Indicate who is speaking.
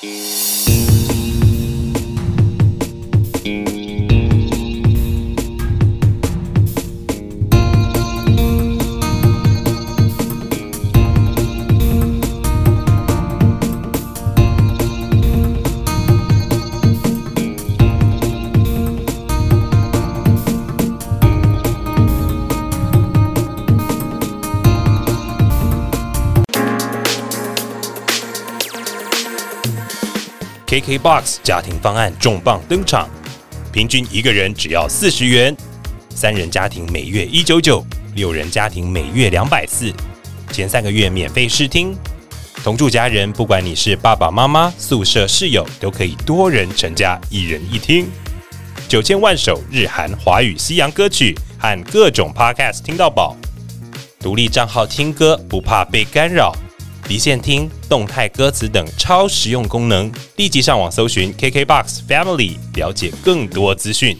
Speaker 1: Música KKBOX 家庭方案重磅登场，平均一个人只要四十元，三人家庭每月一九九，六人家庭每月两百四，前三个月免费试听，同住家人不管你是爸爸妈妈、宿舍室友，都可以多人成家，一人一听，九千万首日韩华语西洋歌曲和各种 Podcast 听到饱，独立账号听歌不怕被干扰。离线听、动态歌词等超实用功能，立即上网搜寻 KKBOX Family，了解更多资讯。